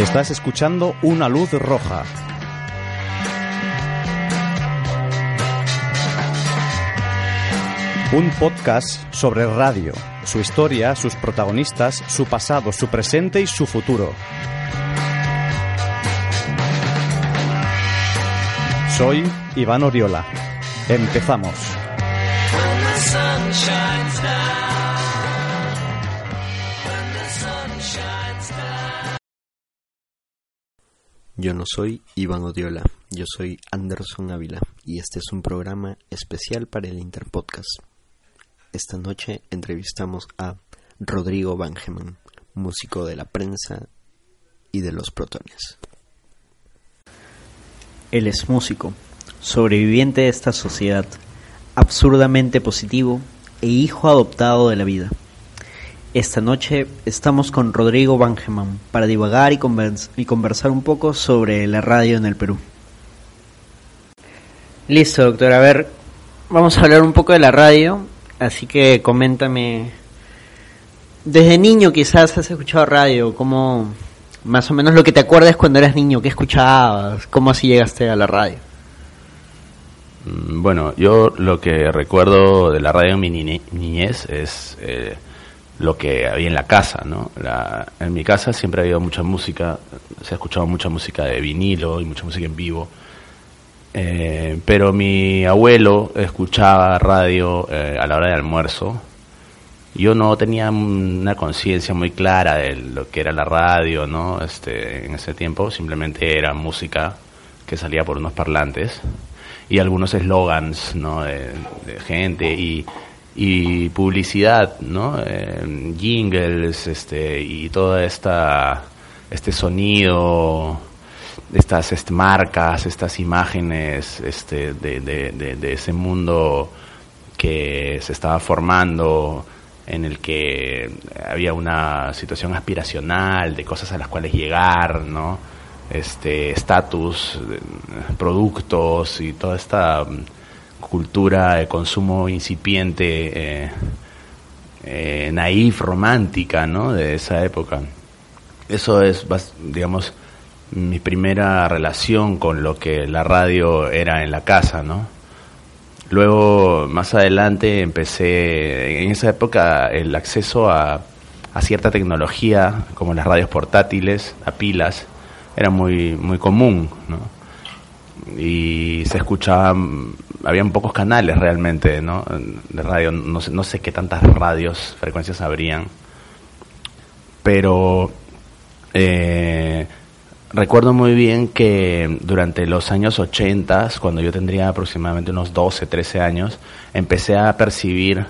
Estás escuchando Una Luz Roja. Un podcast sobre radio, su historia, sus protagonistas, su pasado, su presente y su futuro. Soy Iván Oriola. Empezamos. Yo no soy Iván Odiola, yo soy Anderson Ávila y este es un programa especial para el Interpodcast. Esta noche entrevistamos a Rodrigo Bangeman, músico de la prensa y de los protones. Él es músico, sobreviviente de esta sociedad, absurdamente positivo e hijo adoptado de la vida. Esta noche estamos con Rodrigo Bangeman para divagar y, convers- y conversar un poco sobre la radio en el Perú. Listo, doctor. A ver, vamos a hablar un poco de la radio, así que coméntame. Desde niño quizás has escuchado radio, ¿cómo, más o menos lo que te acuerdas cuando eras niño, qué escuchabas, cómo así llegaste a la radio? Mm, Bueno, yo lo que recuerdo de la radio en mi niñe- niñez es eh, lo que había en la casa, ¿no? La- en mi casa siempre ha habido mucha música, se ha escuchado mucha música de vinilo y mucha música en vivo. Eh, pero mi abuelo escuchaba radio eh, a la hora de almuerzo. Yo no tenía una conciencia muy clara de lo que era la radio, ¿no? Este, en ese tiempo simplemente era música que salía por unos parlantes y algunos eslogans, ¿no? De gente y, y publicidad, ¿no? Jingles, este, y toda esta, este sonido, estas este, marcas, estas imágenes, este, de, de, de, de ese mundo que se estaba formando, en el que había una situación aspiracional de cosas a las cuales llegar, ¿no? Este estatus, productos y toda esta cultura de consumo incipiente, eh, eh, naif, romántica, ¿no? De esa época. Eso es, digamos, mi primera relación con lo que la radio era en la casa, ¿no? Luego, más adelante, empecé, en esa época, el acceso a, a cierta tecnología, como las radios portátiles, a pilas, era muy, muy común, ¿no? Y se escuchaban, habían pocos canales realmente, ¿no? De radio, no sé, no sé qué tantas radios, frecuencias habrían, pero eh, recuerdo muy bien que durante los años 80, cuando yo tendría aproximadamente unos 12, 13 años, empecé a percibir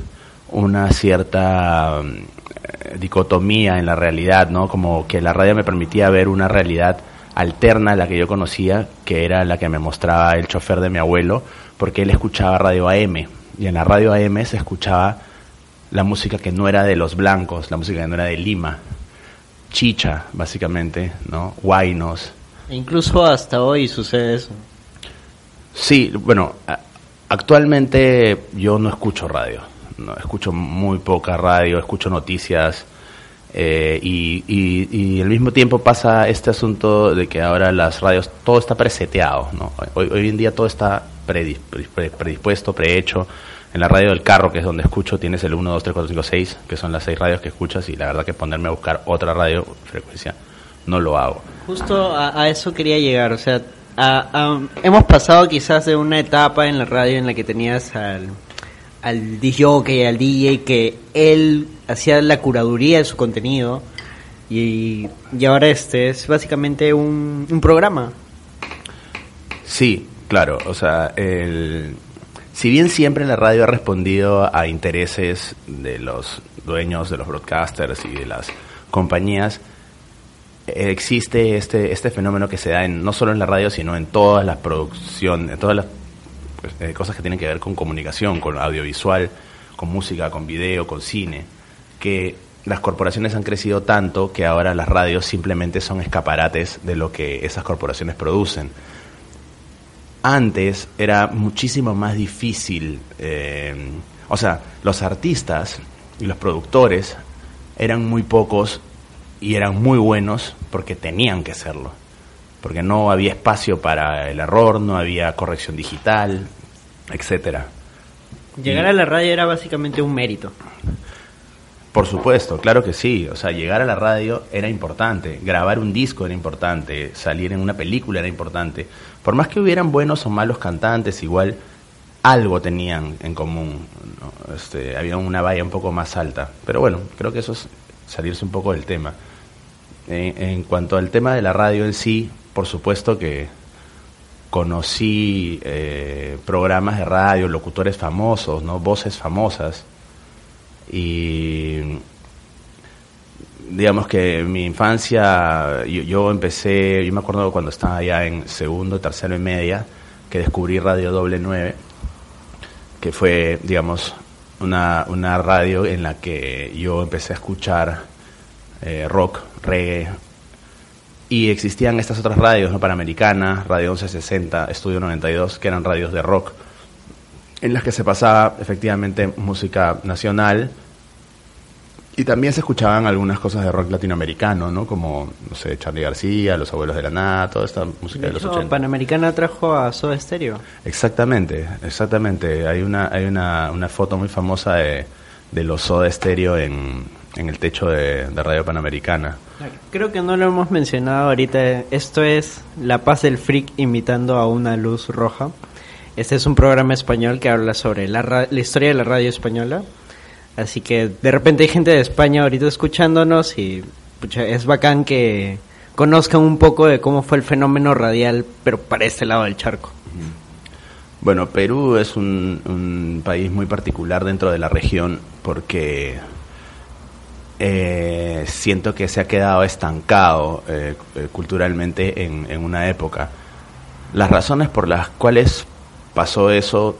una cierta eh, dicotomía en la realidad, ¿no? Como que la radio me permitía ver una realidad alterna a la que yo conocía, que era la que me mostraba el chofer de mi abuelo, porque él escuchaba radio AM, y en la radio AM se escuchaba la música que no era de los blancos, la música que no era de Lima, chicha, básicamente, ¿no? Guainos. E incluso hasta hoy sucede eso. Sí, bueno, actualmente yo no escucho radio, no escucho muy poca radio, escucho noticias Eh, y, y, y al mismo tiempo pasa este asunto de que ahora las radios, todo está preseteado, ¿no? Hoy, hoy en día todo está predis- pre- predispuesto, prehecho. En la radio del carro, que es donde escucho, tienes el 1, 2, 3, 4, 5, 6, que son las seis radios que escuchas, y la verdad que ponerme a buscar otra radio frecuencia no lo hago. Justo a, a eso quería llegar, o sea, a- a- hemos pasado quizás de una etapa en la radio en la que tenías al, al DJ, al DJ, que él hacía la curaduría de su contenido y, y ahora este es básicamente un, un programa. Sí, claro. O sea, el, si bien siempre la radio ha respondido a intereses de los dueños de los broadcasters y de las compañías, existe este este fenómeno que se da en, no solo en la radio, sino en todas las producciones, en todas las eh, cosas que tienen que ver con comunicación, con audiovisual, con música, con video, con cine, que las corporaciones han crecido tanto que ahora las radios simplemente son escaparates de lo que esas corporaciones producen antes era muchísimo más difícil, eh, o sea, los artistas y los productores eran muy pocos y eran muy buenos porque tenían que serlo, porque no había espacio para el error, no había corrección digital, etcétera. Llegar a la radio era básicamente un mérito. Por supuesto, claro que sí. O sea, llegar a la radio era importante, grabar un disco era importante, salir en una película era importante. Por más que hubieran buenos o malos cantantes, igual algo tenían en común. ¿no? Este, había una valla un poco más alta. Pero bueno, creo que eso es salirse un poco del tema. En, cuanto al tema de la radio en sí, por supuesto que conocí eh, programas de radio, locutores famosos, ¿no? voces famosas y digamos que mi infancia yo, yo empecé, yo me acuerdo cuando estaba ya en segundo, tercero y media, que descubrí Radio Doble 9, que fue, digamos, una, una radio en la que yo empecé a escuchar eh, rock, reggae, y existían estas otras radios, ¿no? Panamericana, Radio 1160, Estudio 92, que eran radios de rock, en las que se pasaba efectivamente música nacional y también se escuchaban algunas cosas de rock latinoamericano, ¿no? Como, no sé, Charlie García, Los Abuelos de la Nada, toda esta música de, De los hecho, 80. Panamericana trajo a Soda Stereo. Exactamente, exactamente. Hay una, hay una, una foto muy famosa de, de los Soda Stereo en, en el techo de, de Radio Panamericana. Creo que no lo hemos mencionado ahorita. Esto es La Paz del Freak invitando a una luz roja. Este es un programa español que habla sobre la, historia de la radio española. Así que de repente hay gente de España ahorita escuchándonos y es bacán que conozcan un poco de cómo fue el fenómeno radial, pero para este lado del charco. Bueno, Perú es un, país muy particular dentro de la región porque eh, siento que se ha quedado estancado eh, culturalmente en, en una época. Las razones por las cuales pasó eso,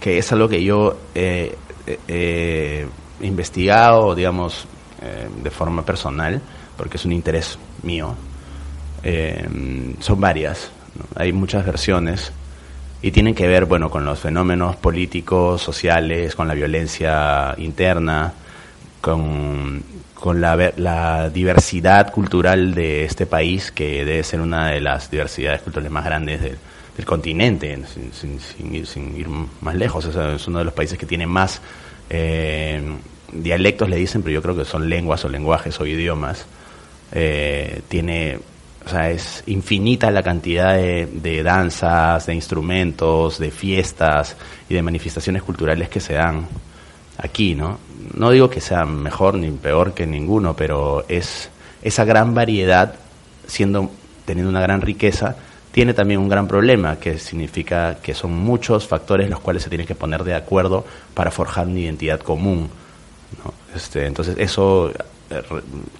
que es algo que yo eh, eh, eh, he investigado, digamos, eh, de forma personal, porque es un interés mío, eh, son varias. Hay muchas versiones y tienen que ver, bueno, con los fenómenos políticos, sociales, con la violencia interna, con, con la, la diversidad cultural de este país, que debe ser una de las diversidades culturales más grandes del, continente, sin, sin- sin ir, sin ir más lejos. Es uno de los países que tiene más eh, dialectos, le dicen, pero yo creo que son lenguas o lenguajes o idiomas. Eh, tiene o sea, es infinita la cantidad de, de danzas, de instrumentos, de fiestas y de manifestaciones culturales que se dan aquí, ¿no? No digo que sea mejor ni peor que ninguno, pero es esa gran variedad, siendo teniendo una gran riqueza, tiene también un gran problema, que significa que son muchos factores los cuales se tienen que poner de acuerdo para forjar una identidad común. ¿no? Este, entonces eso eh,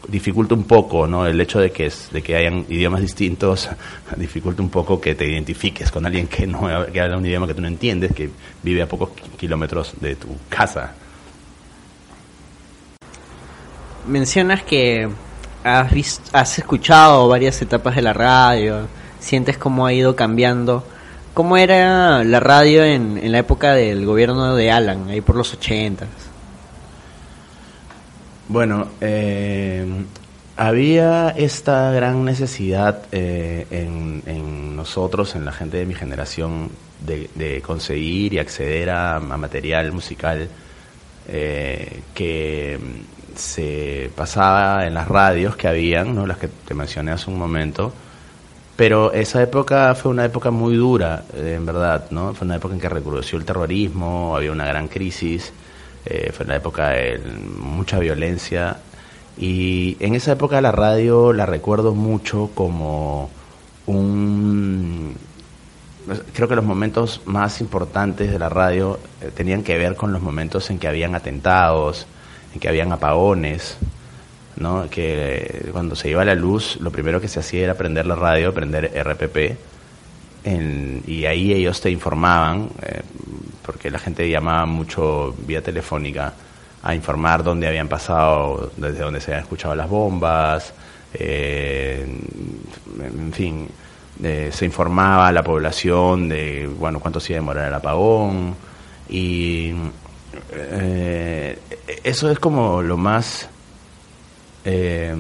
dificulta un poco ¿no? el hecho de que, es, de que hayan idiomas distintos, dificulta un poco que te identifiques con alguien que, no, que habla un idioma que tú no entiendes, que vive a pocos kilómetros de tu casa. Mencionas que has, visto, has escuchado varias etapas de la radio, sientes cómo ha ido cambiando. ¿Cómo era la radio en, en la época del gobierno de Alan, ahí por los ochentas? Bueno, eh, había esta gran necesidad eh, en, en nosotros, en la gente de mi generación, de, conseguir y acceder a, a material musical eh, que se pasaba en las radios que habían, ¿no? las que te mencioné hace un momento. Pero esa época fue una época muy dura, eh, en verdad, ¿no? Fue una época en que recrudeció el terrorismo, había una gran crisis, eh, fue una época de mucha violencia. Y en esa época la radio la recuerdo mucho como un... Creo que los momentos más importantes de la radio eh, tenían que ver con los momentos en que habían atentados, en que habían apagones, ¿no? que eh, cuando se iba la luz, lo primero que se hacía era prender la radio, prender RPP, en- y ahí ellos te informaban, eh, porque la gente llamaba mucho vía telefónica a informar dónde habían pasado, desde dónde se habían escuchado las bombas, eh, en fin, eh, se informaba a la población de bueno cuánto se iba a demorar el apagón y eh, eso es como lo más eh,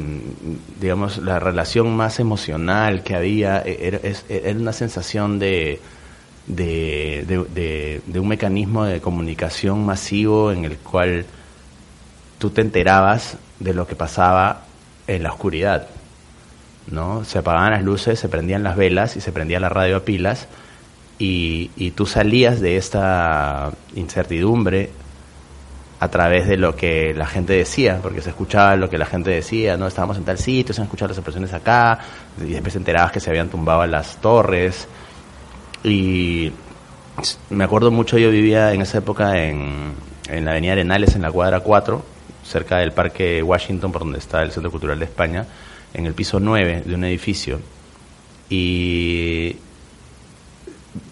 digamos, la relación más emocional que había era, es- era una sensación de, de- de- de un mecanismo de comunicación masivo en el cual tú te enterabas de lo que pasaba en la oscuridad. ¿no? Se apagaban las luces, se prendían las velas y se prendía la radio a pilas y, y tú salías de esta incertidumbre a través de lo que la gente decía, porque se escuchaba lo que la gente decía, no estábamos en tal sitio, se han escuchado las expresiones acá, y después te enterabas que se habían tumbado las torres. Y me acuerdo mucho, yo vivía en esa época en, en la Avenida Arenales, en la cuadra 4, cerca del Parque Washington, por donde está el Centro Cultural de España, en el piso 9 de un edificio. Y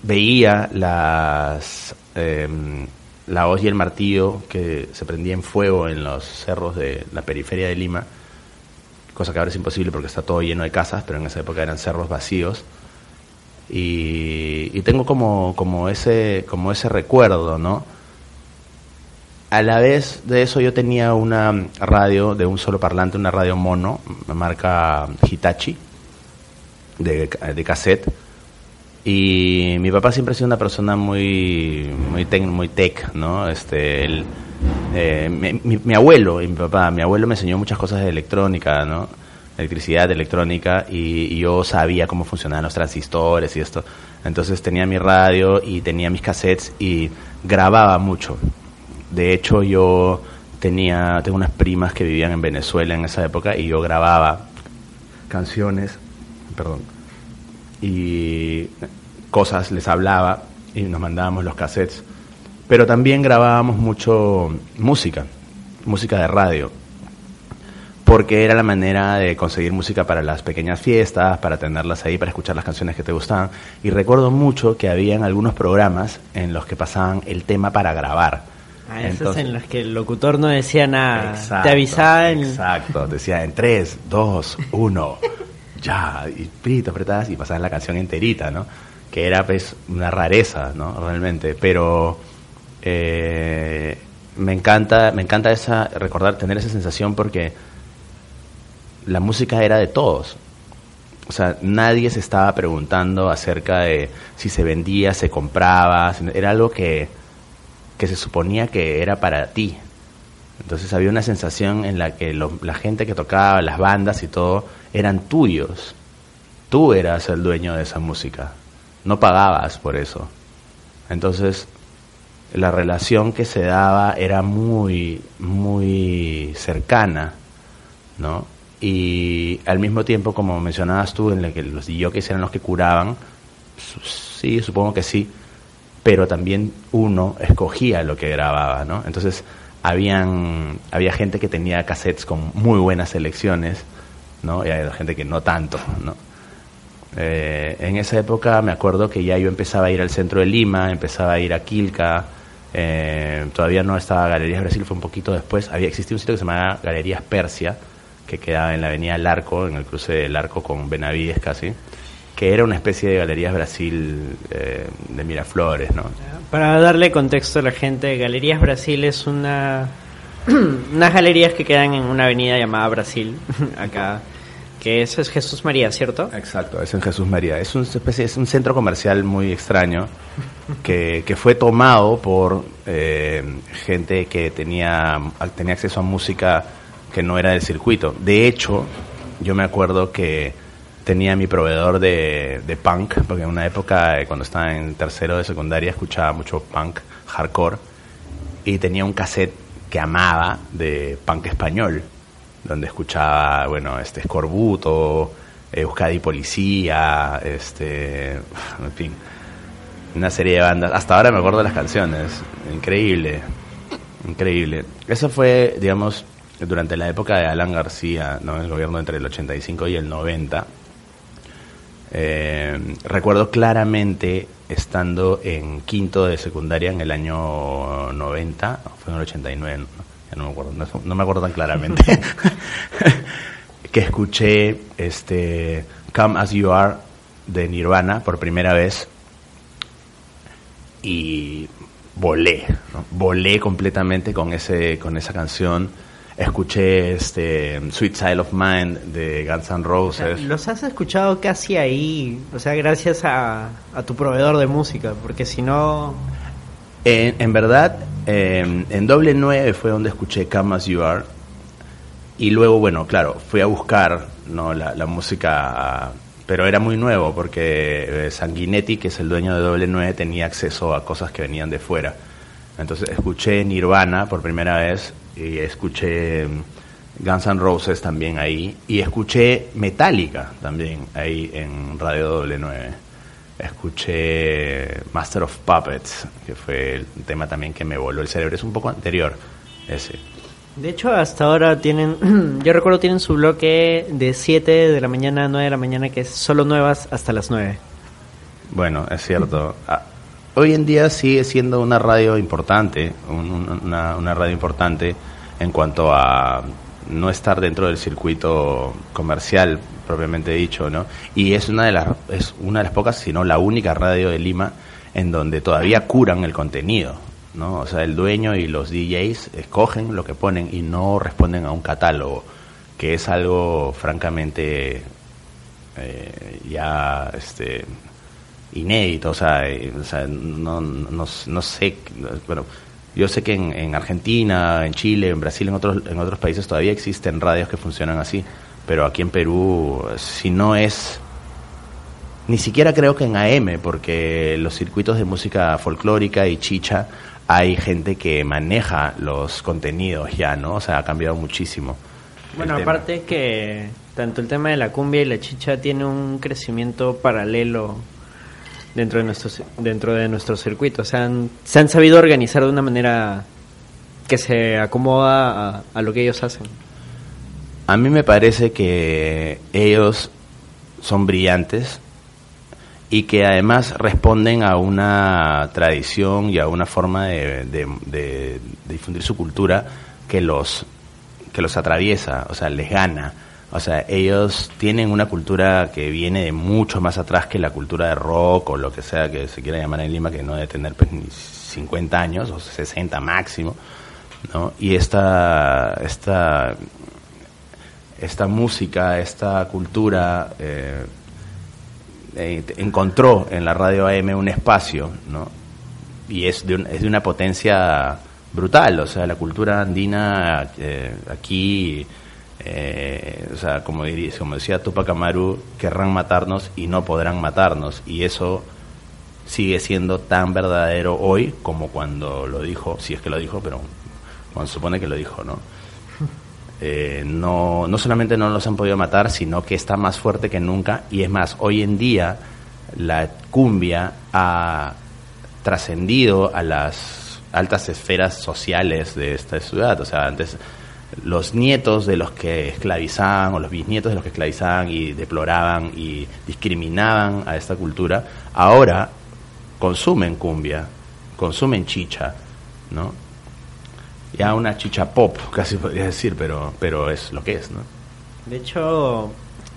veía las em, la hoz y el martillo que se prendía en fuego en los cerros de la periferia de Lima, cosa que ahora es imposible porque está todo lleno de casas, pero en esa época eran cerros vacíos. Y, y tengo como, como, ese, como ese recuerdo, ¿no? A la vez de eso yo tenía una radio de un solo parlante, una radio mono, marca Hitachi, de, de cassette. Y mi papá siempre ha sido una persona muy muy muy tech, ¿no? Este, él, eh, mi, mi- mi abuelo y mi papá, mi abuelo me enseñó muchas cosas de electrónica, ¿no? Electricidad, electrónica, y, y yo sabía cómo funcionaban los transistores y esto. Entonces tenía mi radio y tenía mis cassettes y grababa mucho. De hecho, yo tenía, tengo unas primas que vivían en Venezuela en esa época y yo grababa canciones, perdón, y cosas, les hablaba y nos mandábamos los cassettes. Pero también grabábamos mucho música, música de radio, porque era la manera de conseguir música para las pequeñas fiestas, para tenerlas ahí, para escuchar las canciones que te gustaban. Y recuerdo mucho que habían algunos programas en los que pasaban el tema para grabar. Ah, esos Entonces- en los que el locutor no decía nada. Exacto, te avisaba en... Exacto, decía en 3, 2, 1, ya, y pito, apretabas y pasaban la canción enterita, ¿no? Que era pues una rareza, ¿no? Realmente, pero eh, me encanta, me encanta esa, recordar, tener esa sensación porque la música era de todos. O sea, nadie se estaba preguntando acerca de si se vendía, se compraba, era algo que, que se suponía que era para ti. Entonces había una sensación en la que lo- la gente que tocaba, las bandas y todo, eran tuyos. Tú eras el dueño de esa música. No pagabas por eso. Entonces, la relación que se daba era muy, muy cercana, ¿no? Y al mismo tiempo, como mencionabas tú, en la que los DJs eran los que curaban, sí, supongo que sí, pero también uno escogía lo que grababa, ¿no? Entonces, habían, había gente que tenía cassettes con muy buenas selecciones, ¿no? Y había gente que no tanto, ¿no? Eh, en esa época me acuerdo que ya yo empezaba a ir al centro de Lima, empezaba a ir a Quilca, eh, todavía no estaba Galerías Brasil, fue un poquito después. Había existía un sitio que se llamaba Galerías Persia, que quedaba en la avenida El Arco, en el cruce del Arco con Benavides casi, que era una especie de Galerías Brasil eh, de Miraflores, ¿no? Para darle contexto a la gente, Galerías Brasil es una unas galerías que quedan en una avenida llamada Brasil, acá, que eso es Jesús María, ¿cierto? Exacto, es en Jesús María. Es, una especie, es un centro comercial muy extraño que, que fue tomado por eh, gente que tenía, tenía acceso a música que no era del circuito. De hecho, yo me acuerdo que tenía mi proveedor de, de punk, porque en una época, eh, cuando estaba en tercero de secundaria, escuchaba mucho punk, hardcore, y tenía un cassette que amaba de punk español, donde escuchaba, bueno, este Escorbuto, Euskadi Policía, este, en fin, una serie de bandas. Hasta ahora me acuerdo de las canciones, increíble, increíble. Eso fue, digamos, durante la época de Alan García, ¿no? el gobierno entre el 85 y el 90. Eh, recuerdo claramente estando en quinto de secundaria en el año 90, fue en el 89, no, ya no me acuerdo, no, no me acuerdo tan claramente, que escuché este Come As You Are de Nirvana por primera vez y volé, ¿no? volé completamente con ese con esa canción. Escuché este Sweet Side of Mind de Guns N' Roses. Los has escuchado casi ahí, o sea, gracias a, a tu proveedor de música, porque si no... En, en verdad, eh, en doble 9 fue donde escuché Come As You Are. Y luego, bueno, claro, fui a buscar ¿no? la, la música, pero era muy nuevo porque eh, Sanguinetti, que es el dueño de doble 9, tenía acceso a cosas que venían de fuera. Entonces escuché Nirvana por primera vez y escuché Guns N' Roses también ahí y escuché Metallica también ahí en Radio Doble 9. Escuché Master of Puppets, que fue el tema también que me voló el cerebro. Es un poco anterior ese. De hecho, hasta ahora tienen, yo recuerdo tienen su bloque de 7 de la mañana a 9 de la mañana, que es solo nuevas hasta las 9. Bueno, es cierto. Hoy en día sigue siendo una radio importante, un- un- una, una radio importante en cuanto a no estar dentro del circuito comercial propiamente dicho, ¿no? Y es una de las es una de las pocas, si no la única radio de Lima en donde todavía curan el contenido, ¿no? O sea, el dueño y los DJs escogen lo que ponen y no responden a un catálogo, que es algo francamente eh, ya este inédito, o sea, eh, o sea, no, no, no sé, bueno, yo sé que en, en Argentina, en Chile, en Brasil, en otros, en otros países todavía existen radios que funcionan así, pero aquí en Perú, si no es, ni siquiera creo que en AM, porque los circuitos de música folclórica y chicha, hay gente que maneja los contenidos ya, ¿no? O sea, ha cambiado muchísimo. Bueno, aparte que tanto el tema de la cumbia y la chicha tiene un crecimiento paralelo dentro de nuestro dentro de nuestro circuito, o sea, han- se han sabido organizar de una manera que se acomoda a, a lo que ellos hacen. A mí me parece que ellos son brillantes y que además responden a una tradición y a una forma de- de difundir su cultura que los, que los atraviesa, o sea, les gana. O sea, ellos tienen una cultura que viene de mucho más atrás que la cultura de rock o lo que sea que se quiera llamar en Lima, que no debe tener pues, ni 50 años o 60 máximo. ¿no? Y esta, esta esta música, esta cultura, eh, eh, encontró en la radio AM un espacio, ¿no? Y es de, un- es de una potencia brutal, o sea, la cultura andina eh, aquí, eh, o sea, como, diría, como decía Tupac Amaru, querrán matarnos y no podrán matarnos, y eso sigue siendo tan verdadero hoy como cuando lo dijo, si es que lo dijo, pero cuando se supone que lo dijo, ¿no? Eh, no, no solamente no los han podido matar, sino que está más fuerte que nunca. Y es más, hoy en día la cumbia ha trascendido a las altas esferas sociales de esta ciudad. O sea, antes los nietos de los que esclavizaban o los bisnietos de los que esclavizaban y deploraban y discriminaban a esta cultura, ahora consumen cumbia, consumen chicha, ¿no? Ya una chicha pop, casi podría decir, pero, pero es lo que es, ¿no? De hecho,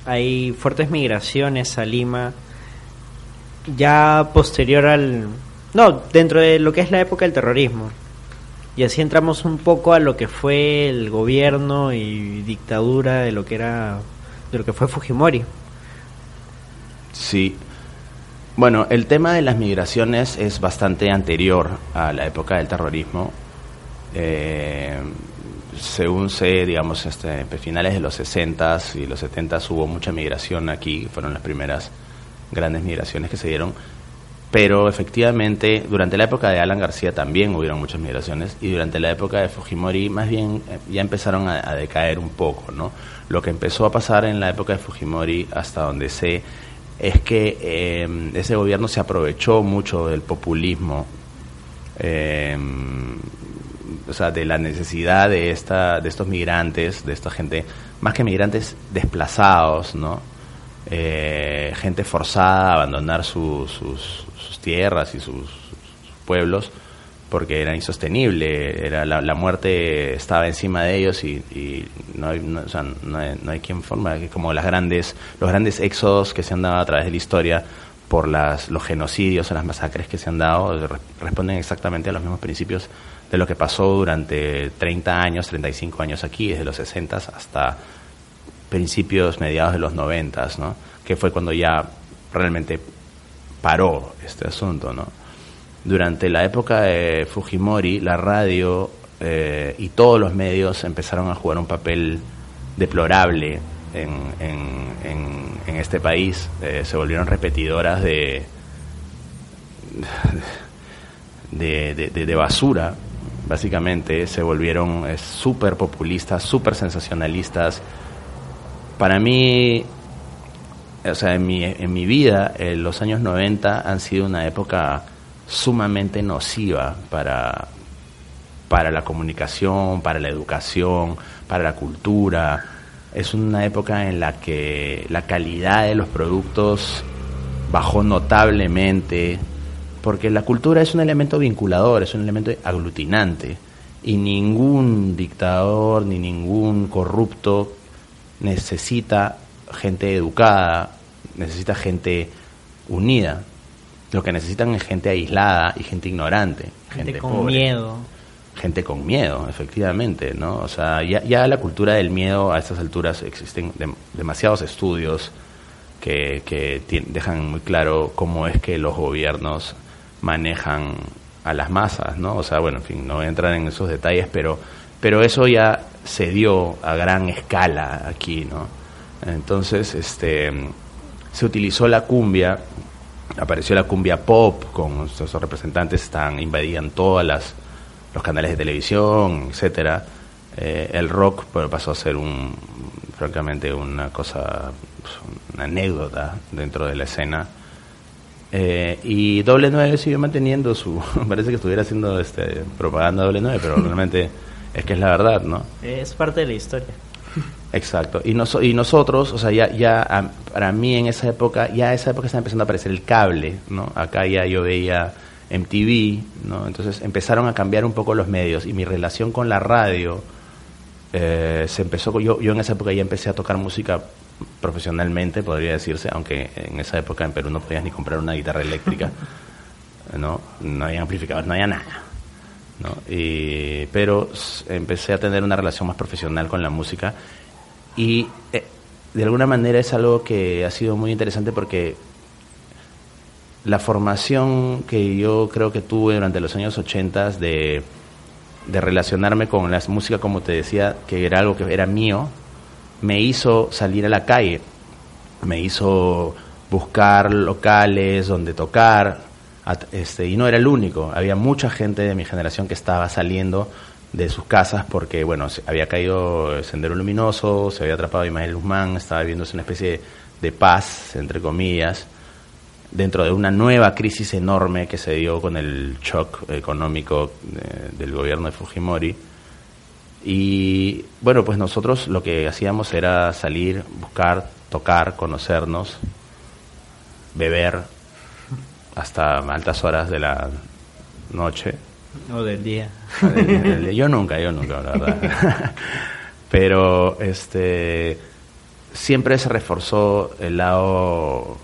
hay fuertes migraciones a Lima ya posterior al... No, dentro de lo que es la época del terrorismo. Y así entramos un poco a lo que fue el gobierno y dictadura de lo que era de lo que fue Fujimori. Sí. Bueno, el tema de las migraciones es bastante anterior a la época del terrorismo. Eh, según sé, digamos, este, finales de los 60 y los 70 hubo mucha migración aquí, fueron las primeras grandes migraciones que se dieron. Pero efectivamente, durante la época de Alan García también hubieron muchas migraciones y durante la época de Fujimori más bien eh, ya empezaron a, a decaer un poco, ¿no? Lo que empezó a pasar en la época de Fujimori, hasta donde sé, es que eh, ese gobierno se aprovechó mucho del populismo, eh, o sea, de la necesidad de, esta, de estos migrantes, de esta gente, más que migrantes desplazados, ¿no? Eh, gente forzada a abandonar su- sus, sus tierras y sus, pueblos porque era insostenible, era la, la muerte estaba encima de ellos y, y no, hay, no, hay, quien forma, como las grandes, los grandes éxodos que se han dado a través de la historia por las, los genocidios o las masacres que se han dado, re- responden exactamente a los mismos principios de lo que pasó durante 30 años, 35 años aquí, desde los 60 hasta principios, mediados de los 90, ¿no? que fue cuando ya realmente paró este asunto, ¿no? Durante la época de Fujimori, la radio eh, y todos los medios empezaron a jugar un papel deplorable en, este país. Eh, se volvieron repetidoras de- de- de basura, básicamente. Se volvieron eh, súper populistas, súper sensacionalistas. Para mí, o sea, en mi, en mi vida, eh, los años 90 han sido una época sumamente nociva para, para la comunicación, para la educación, para la cultura. Es una época en la que la calidad de los productos bajó notablemente, porque la cultura es un elemento vinculador, es un elemento aglutinante, y ningún dictador ni ningún corrupto necesita gente educada, necesita gente unida. Lo que necesitan es gente aislada y gente ignorante, gente, Gente con pobre miedo. gente con miedo, efectivamente, ¿no? O sea, ya, ya la cultura del miedo a estas alturas existen dem- demasiados estudios que, que dejan muy claro cómo es que los gobiernos manejan a las masas, ¿no? O sea, bueno, en fin, no voy a entrar en esos detalles, pero, pero eso ya se dio a gran escala aquí, ¿no? Entonces, este, se utilizó la cumbia, apareció la cumbia pop, con esos representantes están, invadían todas las los canales de televisión, etcétera. Eh, el rock bueno, pasó a ser un, francamente, una cosa, una anécdota dentro de la escena. Eh, y Doble 9 siguió manteniendo su, parece que estuviera haciendo este, propaganda Doble 9, pero realmente es que es la verdad, ¿no? Es parte de la historia. Exacto. Y, y nosotros, o sea, ya, ya para mí en esa época, ya esa época estaba empezando a aparecer el cable, ¿no? Acá ya yo veía MTV, ¿no? Entonces empezaron a cambiar un poco los medios y mi relación con la radio eh, se empezó, yo, yo en esa época ya empecé a tocar música profesionalmente, podría decirse, aunque en esa época en Perú no podías ni comprar una guitarra eléctrica, ¿no? No había amplificadores, no había nada. ¿No? Y, pero empecé a tener una relación más profesional con la música y eh, de alguna manera es algo que ha sido muy interesante porque la formación que yo creo que tuve durante los años 80 de, de relacionarme con la música, como te decía, que era algo que era mío, me hizo salir a la calle, me hizo buscar locales donde tocar, este, y no era el único, había mucha gente de mi generación que estaba saliendo de sus casas porque, bueno, había caído Sendero Luminoso, se había atrapado Ismael Guzmán, estaba viviéndose una especie de paz, entre comillas, dentro de una nueva crisis enorme que se dio con el shock económico eh, del gobierno de Fujimori. Y bueno, pues nosotros lo que hacíamos era salir, buscar, tocar, conocernos, beber hasta altas horas de la noche. O del día. Yo nunca, yo nunca, la verdad. Pero este siempre se reforzó el lado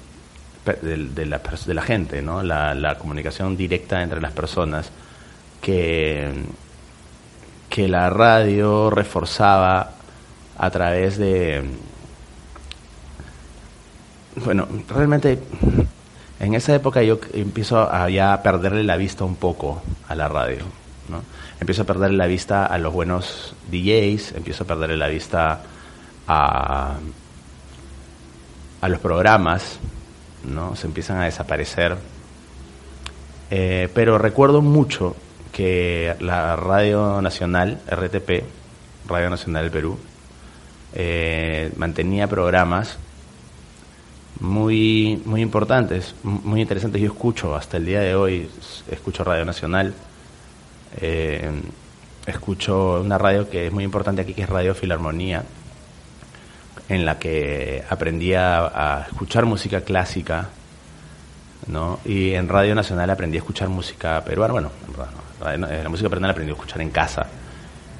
de, de la, de la gente, ¿no? La, la comunicación directa entre las personas que que la radio reforzaba a través de... Bueno, realmente en esa época yo empiezo a ya perderle la vista un poco a la radio, ¿no? Empiezo a perderle la vista a los buenos DJs, empiezo a perderle la vista a, los programas, ¿no? Se empiezan a desaparecer. Eh, pero recuerdo mucho que la Radio Nacional, RTP, Radio Nacional del Perú, eh, mantenía programas muy, muy importantes, muy interesantes. Yo escucho hasta el día de hoy, escucho Radio Nacional, eh, escucho una radio que es muy importante aquí, que es Radio Filarmonía, en la que aprendí a, escuchar música clásica, ¿no? Y en Radio Nacional aprendí a escuchar música peruana, bueno, la música peruana la aprendí a escuchar en casa,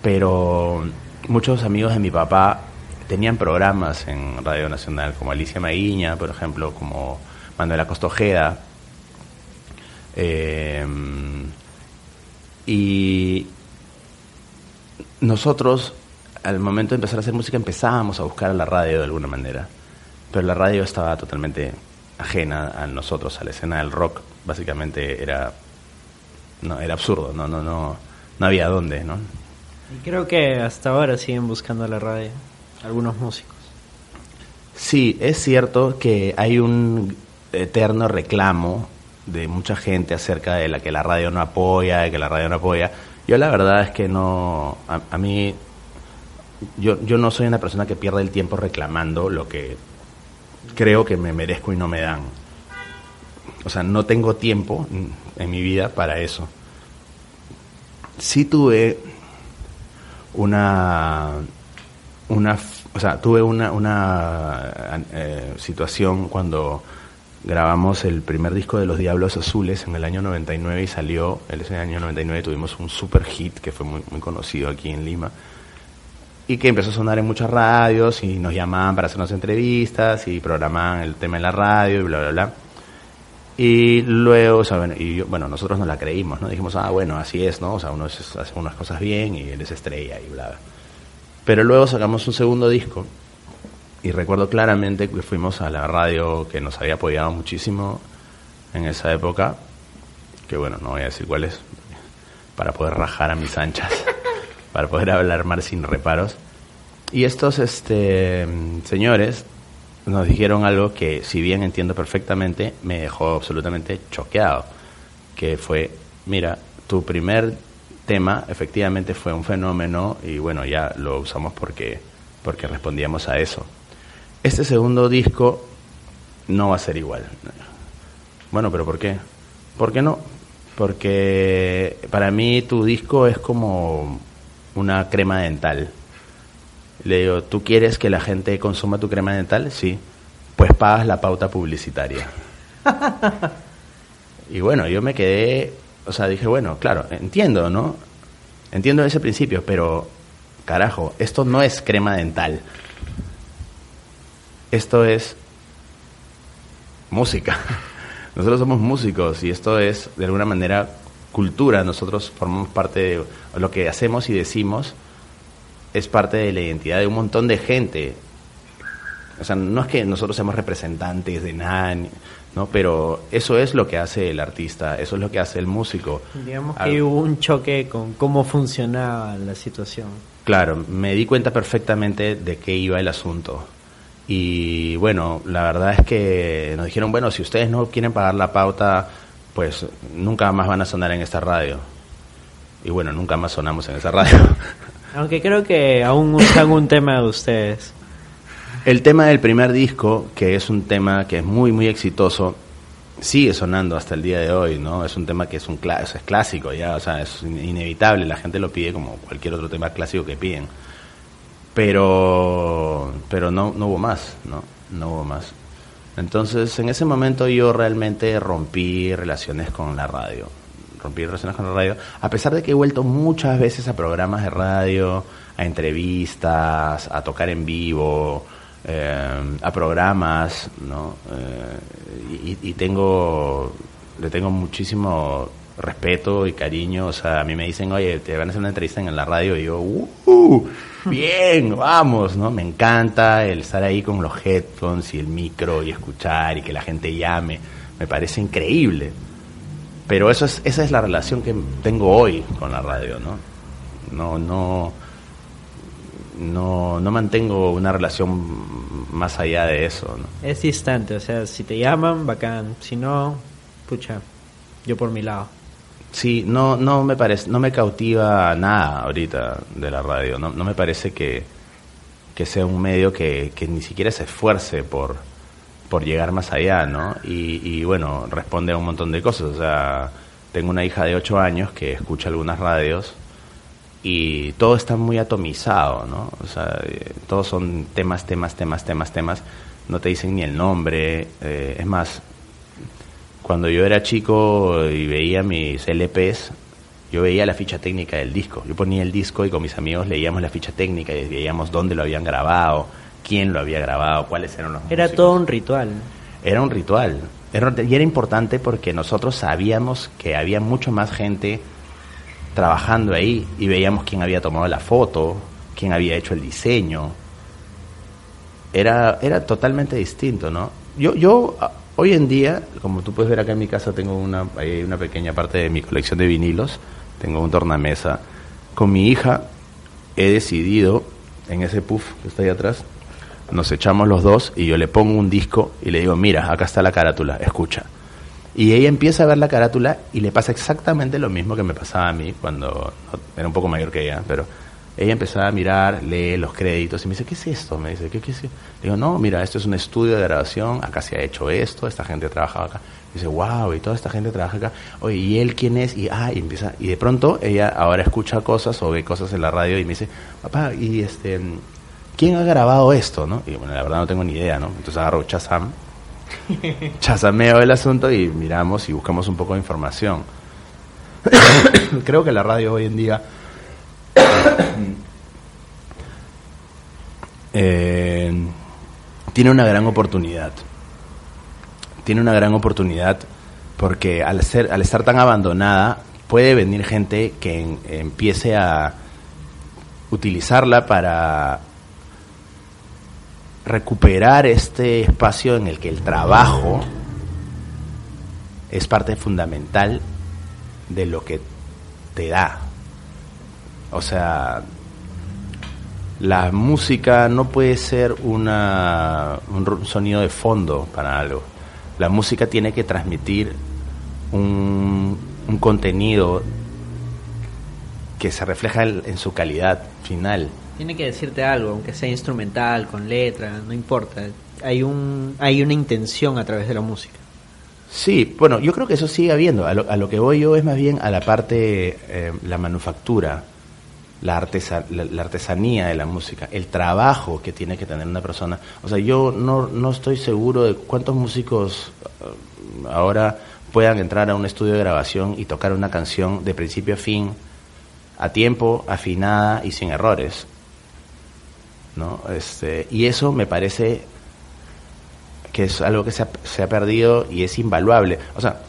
pero muchos amigos de mi papá tenían programas en Radio Nacional, como Alicia Maguiña, por ejemplo, como Manuela Costojeda. Eh, y nosotros, al momento de empezar a hacer música, empezábamos a buscar a la radio de alguna manera, pero la radio estaba totalmente ajena a nosotros, a la escena del rock. Básicamente era, era absurdo, no, no, no, no había dónde, ¿no? Y creo que hasta ahora siguen buscando la radio algunos músicos. Sí, es cierto que hay un eterno reclamo de mucha gente acerca de la que la radio no apoya, de que la radio no apoya. Yo la verdad es que no, a, mí, yo, yo no soy una persona que pierde el tiempo reclamando lo que creo que me merezco y no me dan. O sea, no tengo tiempo en mi vida para eso. Sí tuve una una, o sea, tuve una, una eh, situación cuando grabamos el primer disco de Los Diablos Azules en el año 99 y salió, en ese año 99 tuvimos un super hit que fue muy, muy conocido aquí en Lima y que empezó a sonar en muchas radios y nos llamaban para hacernos entrevistas y programaban el tema en la radio y bla, bla, bla. Y luego, o sea, bueno, y bueno, nosotros no la creímos, ¿no? Dijimos, ah, bueno, así es, ¿no? O sea, uno hace unas cosas bien y él es estrella y bla, bla. Pero luego sacamos un segundo disco y recuerdo claramente que fuimos a la radio que nos había apoyado muchísimo en esa época, que bueno, no voy a decir cuál es, para poder rajar a mis anchas, para poder hablar más sin reparos. Y estos este, señores nos dijeron algo que, si bien entiendo perfectamente, me dejó absolutamente choqueado, que fue, mira, tu primer tema efectivamente fue un fenómeno y bueno, ya lo usamos porque, porque respondíamos a eso. Este segundo disco no va a ser igual. Bueno, pero ¿por qué? ¿Por qué no? Porque para mí tu disco es como una crema dental. Le digo, ¿tú quieres que la gente consuma tu crema dental? Sí. Pues pagas la pauta publicitaria. y bueno, yo me quedé o sea, dije, bueno, claro, entiendo, ¿no? Entiendo ese principio, pero carajo, esto no es crema dental. Esto es música. Nosotros somos músicos y esto es, de alguna manera, cultura. Nosotros formamos parte de lo que hacemos y decimos, es parte de la identidad de un montón de gente. O sea, no es que nosotros seamos representantes de nada, ¿no? Pero eso es lo que hace el artista, eso es lo que hace el músico. Digamos que hubo un choque con cómo funcionaba la situación. Claro, me di cuenta perfectamente de qué iba el asunto. Y bueno, la verdad es que nos dijeron, bueno, si ustedes no quieren pagar la pauta, pues nunca más van a sonar en esta radio. Y bueno, nunca más sonamos en esa radio. Aunque creo que aún usan un tema de ustedes. El tema del primer disco, que es un tema que es muy, muy exitoso, sigue sonando hasta el día de hoy, ¿no? Es un tema que es un es clásico ya, o sea, es inevitable, la gente lo pide como cualquier otro tema clásico que piden. Pero pero no no hubo más, ¿no? No hubo más. Entonces, en ese momento yo realmente rompí relaciones con la radio. Rompí relaciones con la radio, a pesar de que he vuelto muchas veces a programas de radio, a entrevistas, a tocar en vivo, eh, a programas, ¿no? Eh, y, tengo, le tengo muchísimo respeto y cariño. O sea, a mí me dicen, oye, te van a hacer una entrevista en la radio y yo, uh, bien, vamos, ¿no? Me encanta el estar ahí con los headphones y el micro y escuchar y que la gente llame. Me parece increíble. Pero eso es, esa es la relación que tengo hoy con la radio, ¿no? No, no, no, no mantengo una relación más allá de eso, ¿no? Es distante, o sea, si te llaman, bacán. Si no, pucha, yo por mi lado. Sí, no, no me parece, no me cautiva nada ahorita de la radio. No, no me parece que, que sea un medio que, que ni siquiera se esfuerce por, por llegar más allá, ¿no? Y, y bueno, responde a un montón de cosas. O sea, tengo una hija de 8 años que escucha algunas radios y todo está muy atomizado, ¿no? O sea, eh, todos son temas, temas, temas, temas, temas. No te dicen ni el nombre. eh, es más, cuando yo era chico y veía mis LPs, yo veía la ficha técnica del disco. Yo ponía el disco y con mis amigos leíamos la ficha técnica y veíamos dónde lo habían grabado, quién lo había grabado, cuáles eran los Era músicos. todo un ritual. Era un ritual. Era- y era importante porque nosotros sabíamos que había mucho más gente trabajando ahí y veíamos quién había tomado la foto, quién había hecho el diseño. Era, era totalmente distinto, ¿no? Yo, yo a- hoy en día, como tú puedes ver acá en mi casa, tengo una, una pequeña parte de mi colección de vinilos, tengo un tornamesa. Con mi hija he decidido, en ese puff que está ahí atrás, nos echamos los dos y yo le pongo un disco y le digo, mira, acá está la carátula, escucha. Y ella empieza a ver la carátula y le pasa exactamente lo mismo que me pasaba a mí cuando era un poco mayor que ella, pero ella empezaba a mirar, lee los créditos y me dice, ¿qué es esto? Me dice, ¿qué, qué es? Le digo, no, mira, esto es un estudio de grabación, acá se ha hecho esto, esta gente ha trabajado acá. dice, wow, y toda esta gente trabaja acá. Oye, ¿y él quién es? Y, ah, y empieza, y de pronto ella ahora escucha cosas o ve cosas en la radio y me dice, papá, y este, ¿quién ha grabado esto? ¿no? Y bueno, la verdad no tengo ni idea, ¿no? Entonces agarro Chazam, chazameo el asunto y miramos y buscamos un poco de información. Creo que la radio hoy en día eh, tiene una gran oportunidad. Tiene una gran oportunidad porque al, ser, al estar tan abandonada puede venir gente que empiece a utilizarla para recuperar este espacio en el que el trabajo es parte fundamental de lo que te da. O sea, la música no puede ser una, un sonido de fondo para algo. La música tiene que transmitir un, contenido que se refleja en su calidad final. Tiene que decirte algo, aunque sea instrumental, con letra, no importa. Hay un hay una intención a través de la música. Sí, bueno, yo creo que eso sigue habiendo. A lo, a lo que voy yo es más bien a la parte, eh, la manufactura, la, artesa- la, artesanía de la música, el trabajo que tiene que tener una persona. O sea, yo no, no estoy seguro de cuántos músicos eh, ahora puedan entrar a un estudio de grabación y tocar una canción de principio a fin, a tiempo, afinada y sin errores. ¿No? Este, y eso me parece que es algo que se ha, perdido y es invaluable. O sea,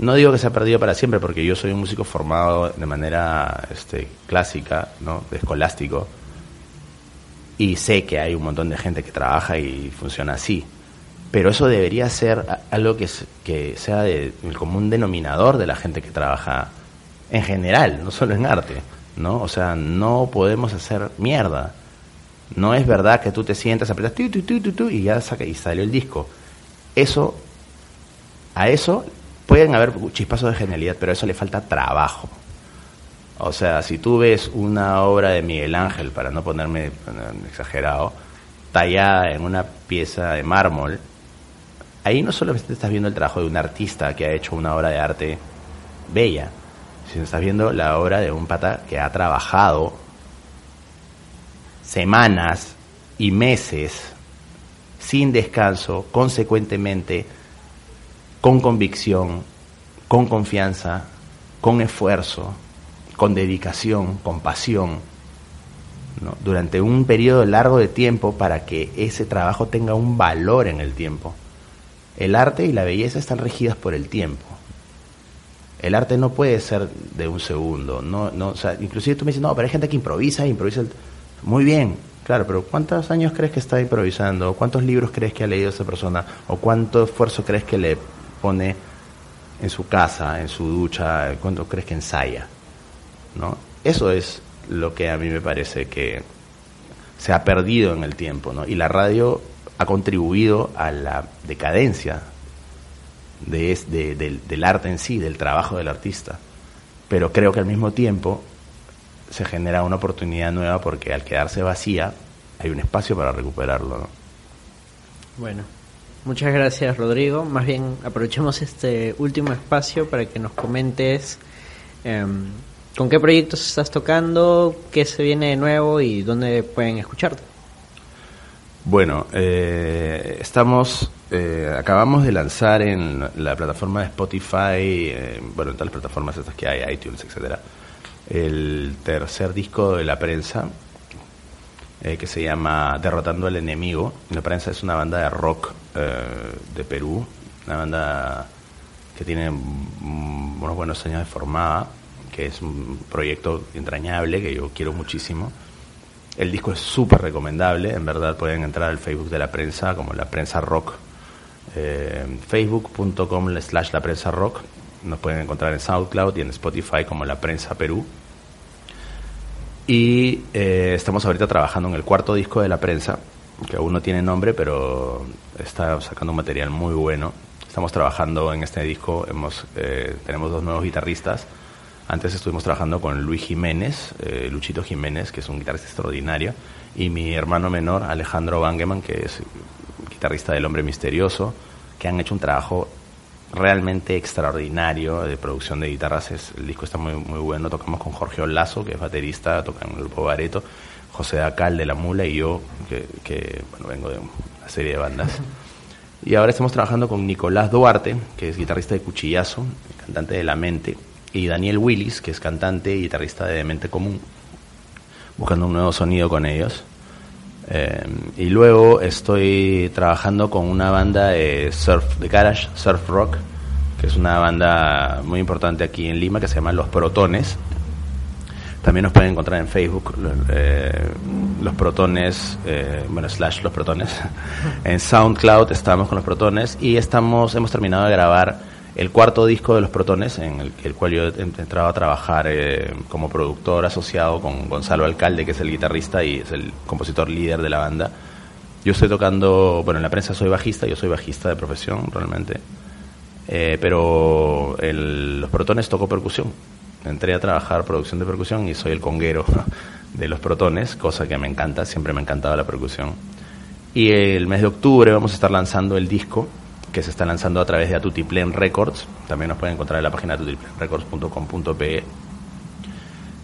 no digo que se ha perdido para siempre, porque yo soy un músico formado de manera este, clásica, ¿no? de escolástico, y sé que hay un montón de gente que trabaja y funciona así. Pero eso debería ser algo que, que sea de- el común denominador de la gente que trabaja en general, no solo en arte, ¿no? O sea, no podemos hacer mierda. No es verdad que tú te sientas, apretas y ya saca, y salió el disco. Eso, a eso pueden haber chispazos de genialidad, pero a eso le falta trabajo. O sea, si tú ves una obra de Miguel Ángel, para no ponerme eh, exagerado, tallada en una pieza de mármol, ahí no solamente estás viendo el trabajo de un artista que ha hecho una obra de arte bella, sino estás viendo la obra de un pata que ha trabajado semanas y meses sin descanso, consecuentemente, con convicción, con confianza, con esfuerzo, con dedicación, con pasión, durante un periodo largo de tiempo para que ese trabajo tenga un valor en el tiempo. El arte y la belleza están regidas por el tiempo. El arte no puede ser de un segundo. No, no, o sea, inclusive tú me dices, no, pero hay gente que improvisa, improvisa. el- Muy bien, claro, pero ¿cuántos años crees que está improvisando? ¿Cuántos libros crees que ha leído esa persona? ¿O cuánto esfuerzo crees que le pone en su casa, en su ducha? ¿Cuánto crees que ensaya? ¿No? Eso es lo que a mí me parece que se ha perdido en el tiempo, ¿no? Y la radio ha contribuido a la decadencia de de- del, del arte en sí, del trabajo del artista. Pero creo que al mismo tiempo se genera una oportunidad nueva porque al quedarse vacía hay un espacio para recuperarlo. ¿no? Bueno, muchas gracias Rodrigo. Más bien aprovechemos este último espacio para que nos comentes em, con qué proyectos estás tocando, qué se viene de nuevo y dónde pueden escucharte. Bueno, eh, estamos, eh, acabamos de lanzar en la plataforma de Spotify, eh, bueno, en todas las plataformas estas que hay, iTunes, etcétera, el tercer disco de la prensa eh, que se llama Derrotando al Enemigo. La prensa es una banda de rock eh, de Perú, una banda que tiene unos buenos años de formada, que es un proyecto entrañable que yo quiero muchísimo. El disco es súper recomendable, en verdad pueden entrar al Facebook de la prensa como la prensa rock, eh, facebook.com slash la prensa rock, nos pueden encontrar en SoundCloud y en Spotify como la prensa Perú. Y eh, estamos ahorita trabajando en el cuarto disco de la prensa, que aún no tiene nombre, pero está sacando un material muy bueno. Estamos trabajando en este disco, hemos, eh, tenemos dos nuevos guitarristas. Antes estuvimos trabajando con Luis Jiménez, eh, Luchito Jiménez, que es un guitarrista extraordinario, y mi hermano menor, Alejandro Bangeman, que es guitarrista del Hombre Misterioso, que han hecho un trabajo realmente extraordinario de producción de guitarras. Es, el disco está muy, muy bueno. Tocamos con Jorge Olazo, que es baterista, toca en el grupo Bareto, José Dacal de La Mula y yo, que, que, bueno, vengo de una serie de bandas. Y ahora estamos trabajando con Nicolás Duarte, que es guitarrista de Cuchillazo, cantante de La Mente, y Daniel Willis, que es cantante y guitarrista de Mente Común, buscando un nuevo sonido con ellos. Eh, y luego estoy trabajando con una banda de surf, de garage, surf rock, que es una banda muy importante aquí en Lima que se llama Los Protones. También nos pueden encontrar en Facebook, eh, Los Protones, eh, bueno, slash Los Protones. en SoundCloud estamos con Los Protones y estamos, hemos terminado de grabar el cuarto disco de Los Protones, en el, el cual yo he entrado a trabajar eh, como productor asociado con Gonzalo Alcalde, que es el guitarrista y es el compositor líder de la banda. Yo estoy tocando, bueno, en la prensa soy bajista, yo soy bajista de profesión realmente, eh, pero el, Los Protones toco percusión. Entré a trabajar producción de percusión y soy el conguero de Los Protones, cosa que me encanta, siempre me ha encantado la percusión. Y el mes de octubre vamos a estar lanzando el disco que se está lanzando a través de Atutiplen Records. También nos pueden encontrar en la página atutiplenrecords.com.pe.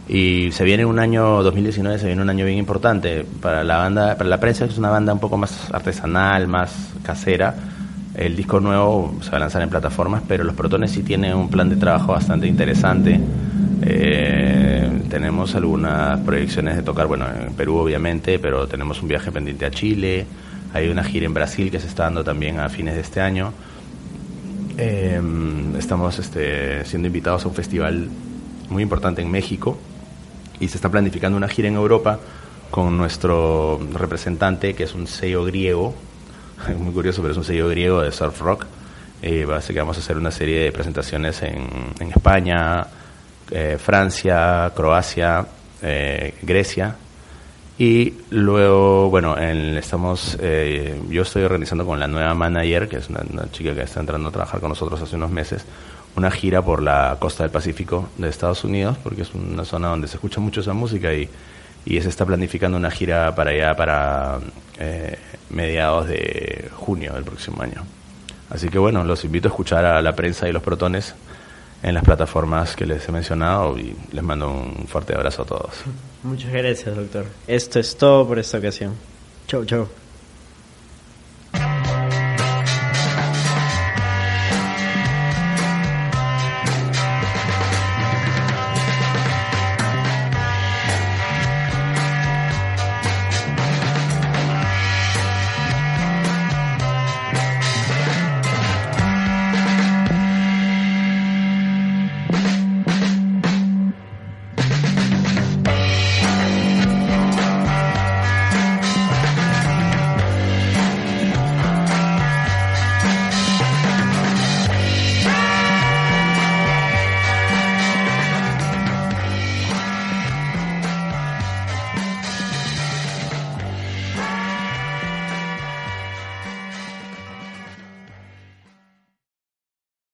Y se viene un año 2019, se viene un año bien importante para la banda, para la prensa es una banda un poco más artesanal, más casera. El disco nuevo se va a lanzar en plataformas, pero los Protones sí tienen un plan de trabajo bastante interesante. Eh, tenemos algunas proyecciones de tocar, bueno, en Perú obviamente, pero tenemos un viaje pendiente a Chile, hay una gira en Brasil que se está dando también a fines de este año. Eh, estamos este, siendo invitados a un festival muy importante en México y se está planificando una gira en Europa con nuestro representante, que es un sello griego, muy curioso, pero es un sello griego de surf rock. Eh, que vamos a hacer una serie de presentaciones en, en España, eh, Francia, Croacia, eh, Grecia. Y luego, bueno, en- estamos, eh, yo estoy organizando con la nueva manager, que es una, chica que está entrando a trabajar con nosotros hace unos meses, una gira por la costa del Pacífico de Estados Unidos, porque es una zona donde se escucha mucho esa música y, y se está planificando una gira para allá para eh, mediados de junio del próximo año. Así que bueno, los invito a escuchar a la prensa y los protones en las plataformas que les he mencionado y les mando un fuerte abrazo a todos. Muchas gracias, doctor. Esto es todo por esta ocasión. Chau, chau.